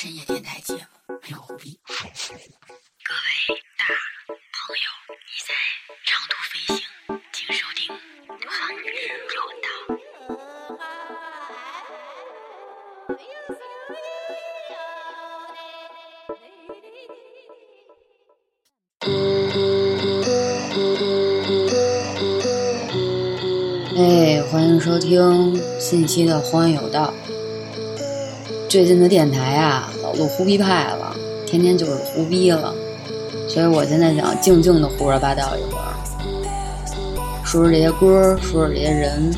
深夜电台节目，没有虎逼。各位大朋友，你在长途飞行，请收听荒野有道。哎，欢迎收听新一期的《荒有道》。最近的电台啊，老录胡逼派了，天天就是胡逼了，所以我现在想静静的胡说八道一会儿，说说这些歌，说说这些人。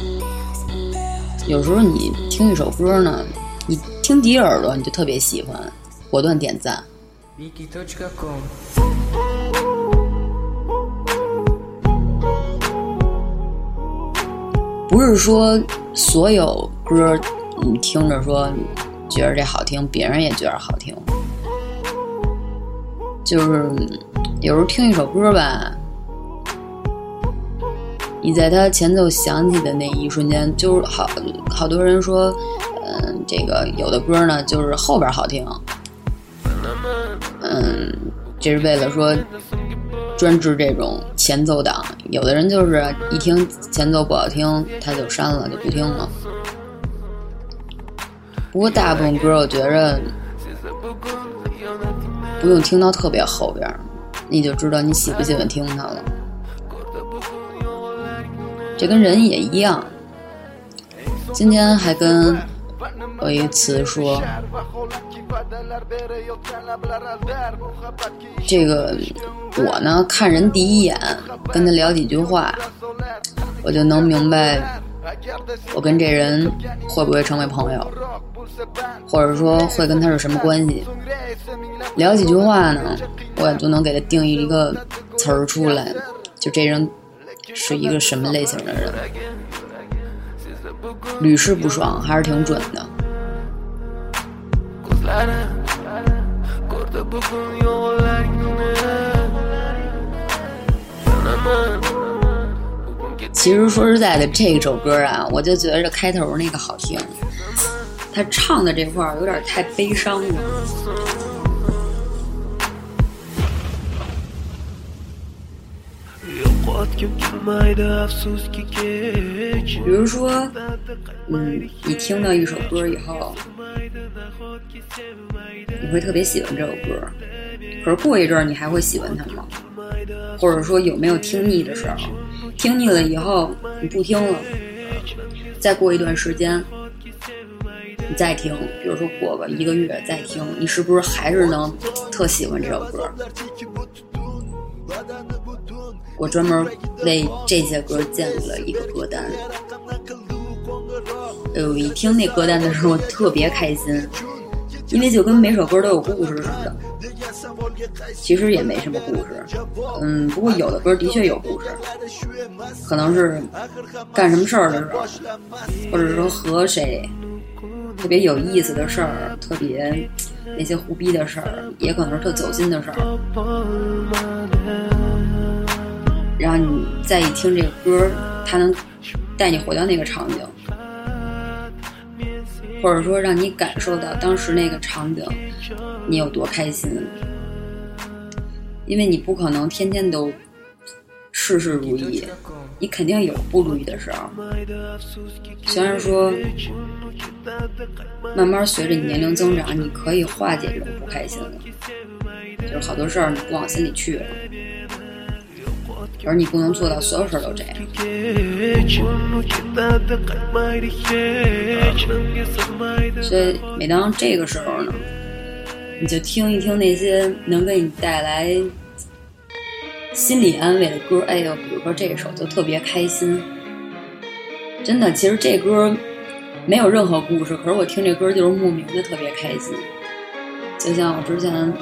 有时候你听一首歌呢，你听第一耳朵你就特别喜欢，果断点赞。不是说所有歌你听着说。觉得这好听，别人也觉得好听。就是有时候听一首歌吧，你在它前奏响起的那一瞬间，就是好好多人说，嗯，这个有的歌呢，就是后边好听，嗯，这是为了说专治这种前奏党。有的人就是一听前奏不好听，他就删了，就不听了。不过大部分歌，我觉着不用听到特别后边，你就知道你喜不喜欢听它了。这跟人也一样。今天还跟我一词说，这个我呢看人第一眼，跟他聊几句话，我就能明白我跟这人会不会成为朋友。或者说会跟他是什么关系？聊几句话呢，我也就能给他定义一个词儿出来，就这人是一个什么类型的人。屡试不爽，还是挺准的。其实说实在的，这首歌啊，我就觉得开头那个好听。他唱的这块儿有点太悲伤了。比如说，嗯，你听到一首歌以后，你会特别喜欢这首歌，可是过一阵儿你还会喜欢它吗？或者说有没有听腻的时候？听腻了以后你不听了，再过一段时间。你再听，比如说过个一个月再听，你是不是还是能特喜欢这首歌？我专门为这些歌建立了一个歌单。哎呦，一听那歌单的时候特别开心，因为就跟每首歌都有故事似的。其实也没什么故事，嗯，不过有的歌的确有故事，可能是干什么事儿的时候，或者说和谁。特别有意思的事儿，特别那些胡逼的事儿，也可能是特走心的事儿。然后你再一听这个歌，它能带你回到那个场景，或者说让你感受到当时那个场景，你有多开心。因为你不可能天天都事事如意，你肯定有不如意的时候。虽然说。慢慢随着你年龄增长，你可以化解这种不开心了，就是好多事儿你不往心里去了，而你不能做到所有事儿都这样。所以每当这个时候呢，你就听一听那些能给你带来心理安慰的歌，哎呦，比如说这首就特别开心，真的，其实这歌。没有任何故事，可是我听这歌就是莫名的特别开心，就像我之前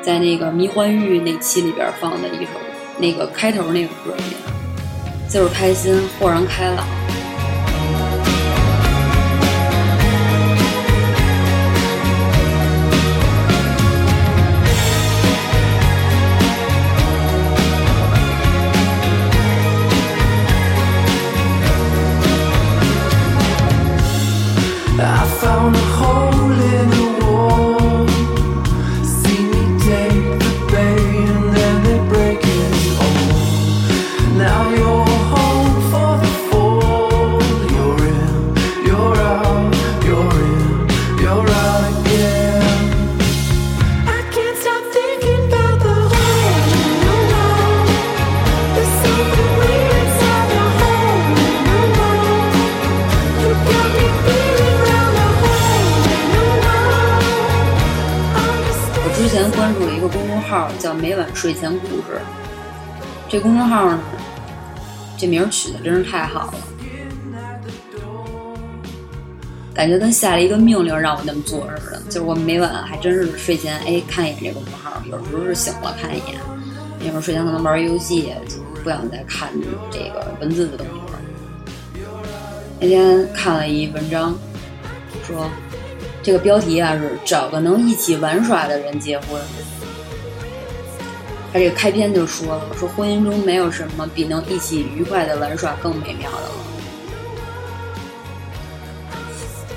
在那个迷幻玉那期里边放的一首那个开头那个歌一样，就是开心，豁然开朗。号，叫“每晚睡前故事”。这公众号呢，这名取的真是太好了，感觉跟下了一个命令让我那么做似的。就是我每晚还真是睡前哎看一眼这公众号，有时候是醒了看一眼，那会儿睡前可能玩游戏，不想再看这个文字的东西了。那天看了一文章，说这个标题啊是找个能一起玩耍的人结婚。他这个开篇就说了，说婚姻中没有什么比能一起愉快的玩耍更美妙的了。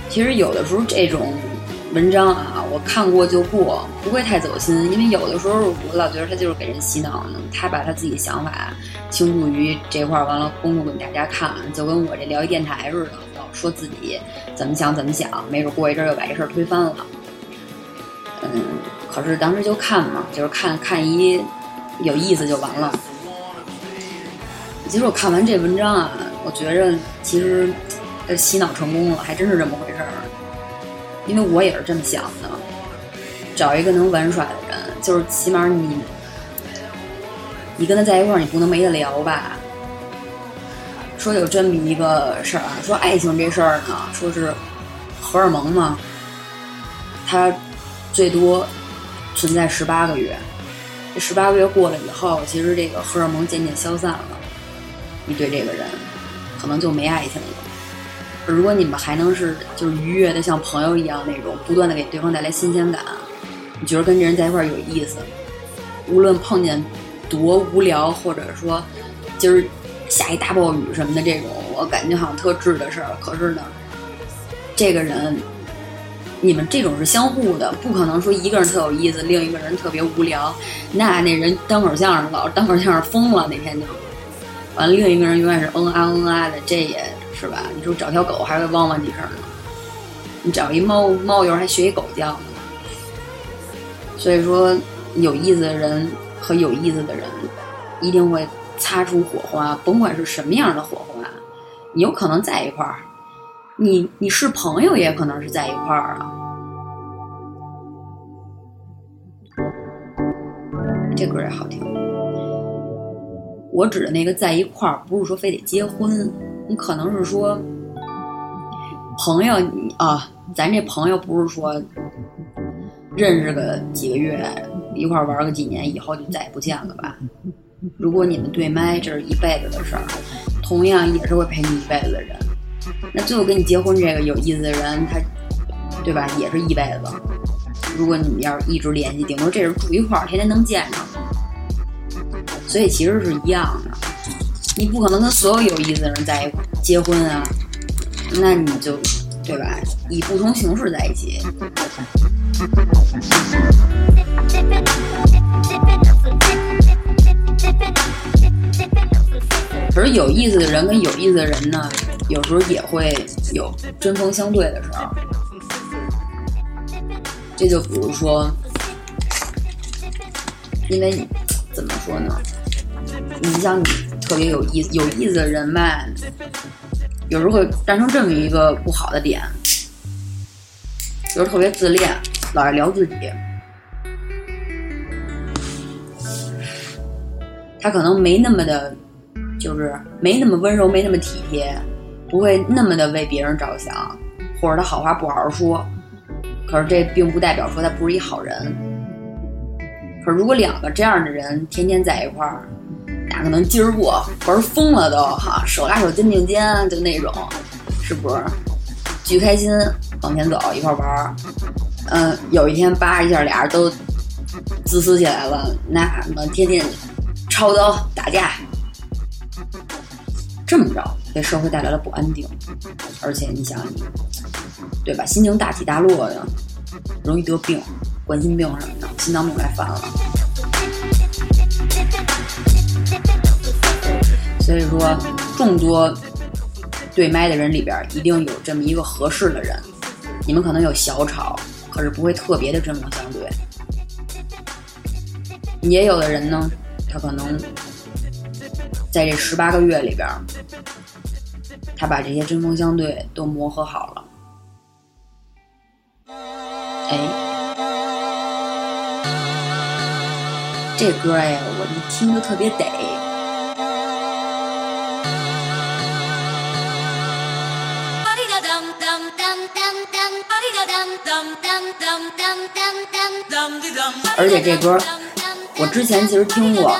其实有的时候这种文章啊，我看过就过，不会太走心，因为有的时候我老觉得他就是给人洗脑呢。他把他自己想法倾注于这块儿，完了公布给大家看，就跟我这聊一电台似的，老说自己怎么想怎么想，没准过一阵又把这事儿推翻了。嗯，可是当时就看嘛，就是看看一有意思就完了。其实我看完这文章啊，我觉着其实洗脑成功了，还真是这么回事儿。因为我也是这么想的，找一个能玩耍的人，就是起码你，你跟他在一块儿，你不能没得聊吧？说有这么一个事儿啊，说爱情这事儿呢，说是荷尔蒙嘛，它最多存在十八个月，这十八个月过了以后，其实这个荷尔蒙渐渐消散了，你对这个人可能就没爱情了。如果你们还能是就是愉悦的像朋友一样那种，不断的给对方带来新鲜感，你觉得跟这人在一块有意思，无论碰见多无聊，或者说今儿下一大暴雨什么的这种，我感觉好像特质的事儿。可是呢，这个人你们这种是相互的，不可能说一个人特有意思，另一个人特别无聊。那那人单口相声老是单口相声疯了，那天就完了，另一个人永远是嗯啊嗯啊的，这也。是吧？你说找条狗还会汪汪几声呢，你找一猫猫友还学一狗叫呢。所以说，有意思的人和有意思的人，一定会擦出火花，甭管是什么样的火花，你有可能在一块儿，你你是朋友也可能是在一块儿啊。这歌也好听。我指的那个在一块儿，不是说非得结婚。你可能是说，朋友啊，咱这朋友不是说认识个几个月，一块玩个几年，以后就再也不见了吧？如果你们对麦，这是一辈子的事儿，同样也是会陪你一辈子的人。那最后跟你结婚这个有意思的人，他对吧？也是一辈子。如果你们要是一直联系，顶多这人住一块儿，天天能见着。所以其实是一样的。你不可能跟所有有意思的人在一块结婚啊，那你就对吧？以不同形式在一起。可是有意思的人跟有意思的人呢，有时候也会有针锋相对的时候。这就比如说，因为怎么说呢？你像你。特别有意思、有意思的人吧，有时候会诞生这么一个不好的点，就是特别自恋，老爱聊自己。他可能没那么的，就是没那么温柔，没那么体贴，不会那么的为别人着想，或者他好话不好好说。可是这并不代表说他不是一好人。可是如果两个这样的人天天在一块儿，那可能今儿过玩疯了都哈，手拉手肩并肩就那种，是不是？巨开心，往前走一块玩儿。嗯，有一天叭一下俩人都自私起来了，那么天天抄刀打架，这么着给社会带来了不安定，而且你想，对吧？心情大起大落的，容易得病，冠心病什么的，心脏病来犯了。所以说，众多对麦的人里边，一定有这么一个合适的人。你们可能有小吵，可是不会特别的针锋相对。也有的人呢，他可能在这十八个月里边，他把这些针锋相对都磨合好了。哎。这歌哎呀，我一听就特别得。而且这歌我之前其实听过，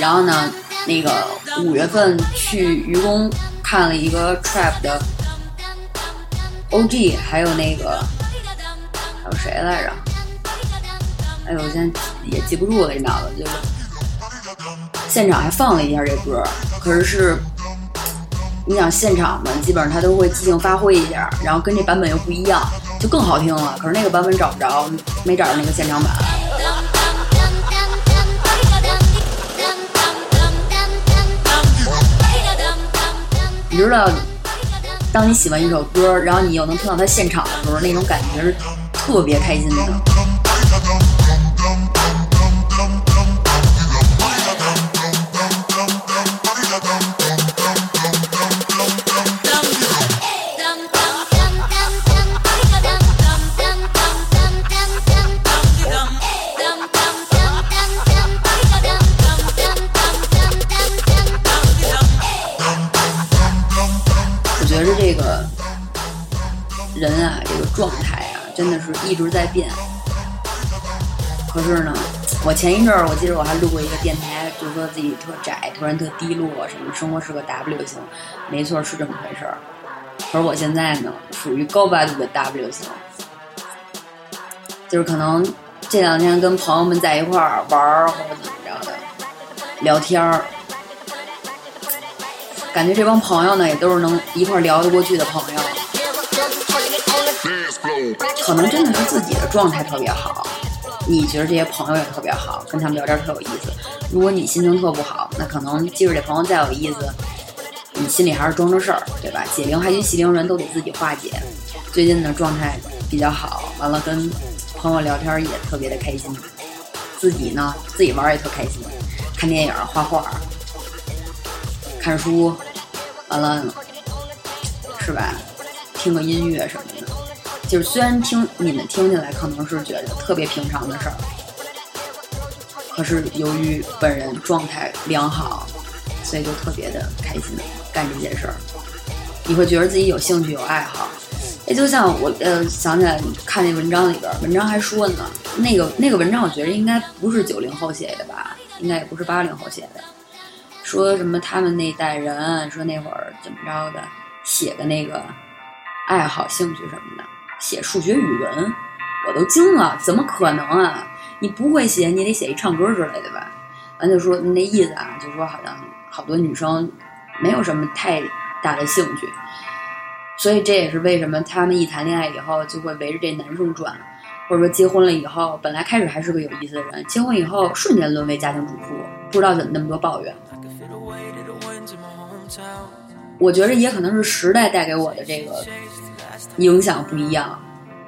然后呢，那个五月份去愚公看了一个 trap 的 OG，还有那个还有谁来着？哎呦，我现在也记不住了，你知道吗？就是现场还放了一下这歌，可是是。你想现场嘛，基本上他都会即兴发挥一下，然后跟这版本又不一样，就更好听了。可是那个版本找不着，没找着那个现场版。你知道，当你喜欢一首歌，然后你又能听到他现场的时候，那种感觉是特别开心的。真的是一直在变。可是呢，我前一阵儿，我记得我还录过一个电台，就说自己特窄，突然特低落，什么生活是个 W 型，没错，是这么回事儿。可是我现在呢，属于高八度的 W 型，就是可能这两天跟朋友们在一块儿玩或者怎么着的，聊天儿，感觉这帮朋友呢，也都是能一块儿聊得过去的朋友。可能真的是自己的状态特别好，你觉得这些朋友也特别好，跟他们聊天特有意思。如果你心情特不好，那可能即使这朋友再有意思，你心里还是装着事儿，对吧？解铃还须系铃人，都得自己化解。最近的状态比较好，完了跟朋友聊天也特别的开心，自己呢自己玩也特开心，看电影、画画、看书，完了是吧？听个音乐什么的。就是虽然听你们听起来可能是觉得特别平常的事儿，可是由于本人状态良好，所以就特别的开心干这件事儿。你会觉得自己有兴趣有爱好，也就像我呃想起来看那文章里边，文章还说呢，那个那个文章我觉得应该不是九零后写的吧，应该也不是八零后写的，说什么他们那代人说那会儿怎么着的，写的那个爱好兴趣什么的。写数学、语文，我都惊了，怎么可能啊？你不会写，你得写一唱歌之类的吧？完就说那意思啊，就说好像好多女生没有什么太大的兴趣，所以这也是为什么他们一谈恋爱以后就会围着这男生转，或者说结婚了以后，本来开始还是个有意思的人，结婚以后瞬间沦为家庭主妇，不知道怎么那么多抱怨。我觉得也可能是时代带给我的这个。影响不一样，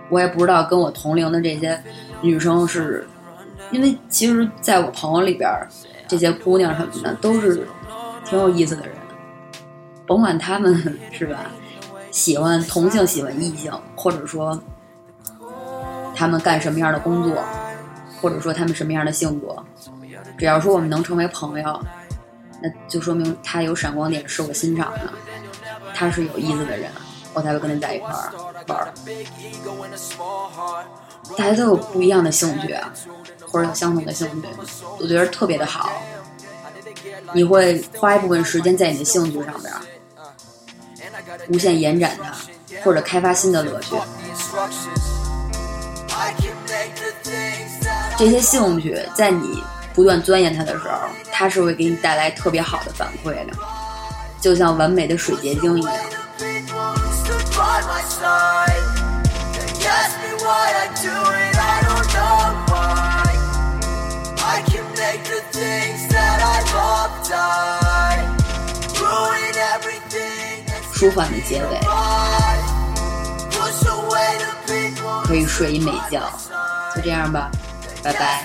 我也不知道跟我同龄的这些女生是，因为其实在我朋友里边，这些姑娘什么的都是挺有意思的人，甭管他们是吧，喜欢同性喜欢异性，或者说他们干什么样的工作，或者说他们什么样的性格，只要说我们能成为朋友，那就说明他有闪光点是我欣赏的，他是有意思的人。我才会跟他在一块儿玩儿。大家都有不一样的兴趣，或者有相同的兴趣，我觉得特别的好。你会花一部分时间在你的兴趣上边，无限延展它，或者开发新的乐趣。这些兴趣在你不断钻研它的时候，它是会给你带来特别好的反馈的，就像完美的水结晶一样。舒缓的结尾，可以睡一美觉。就这样吧，拜拜。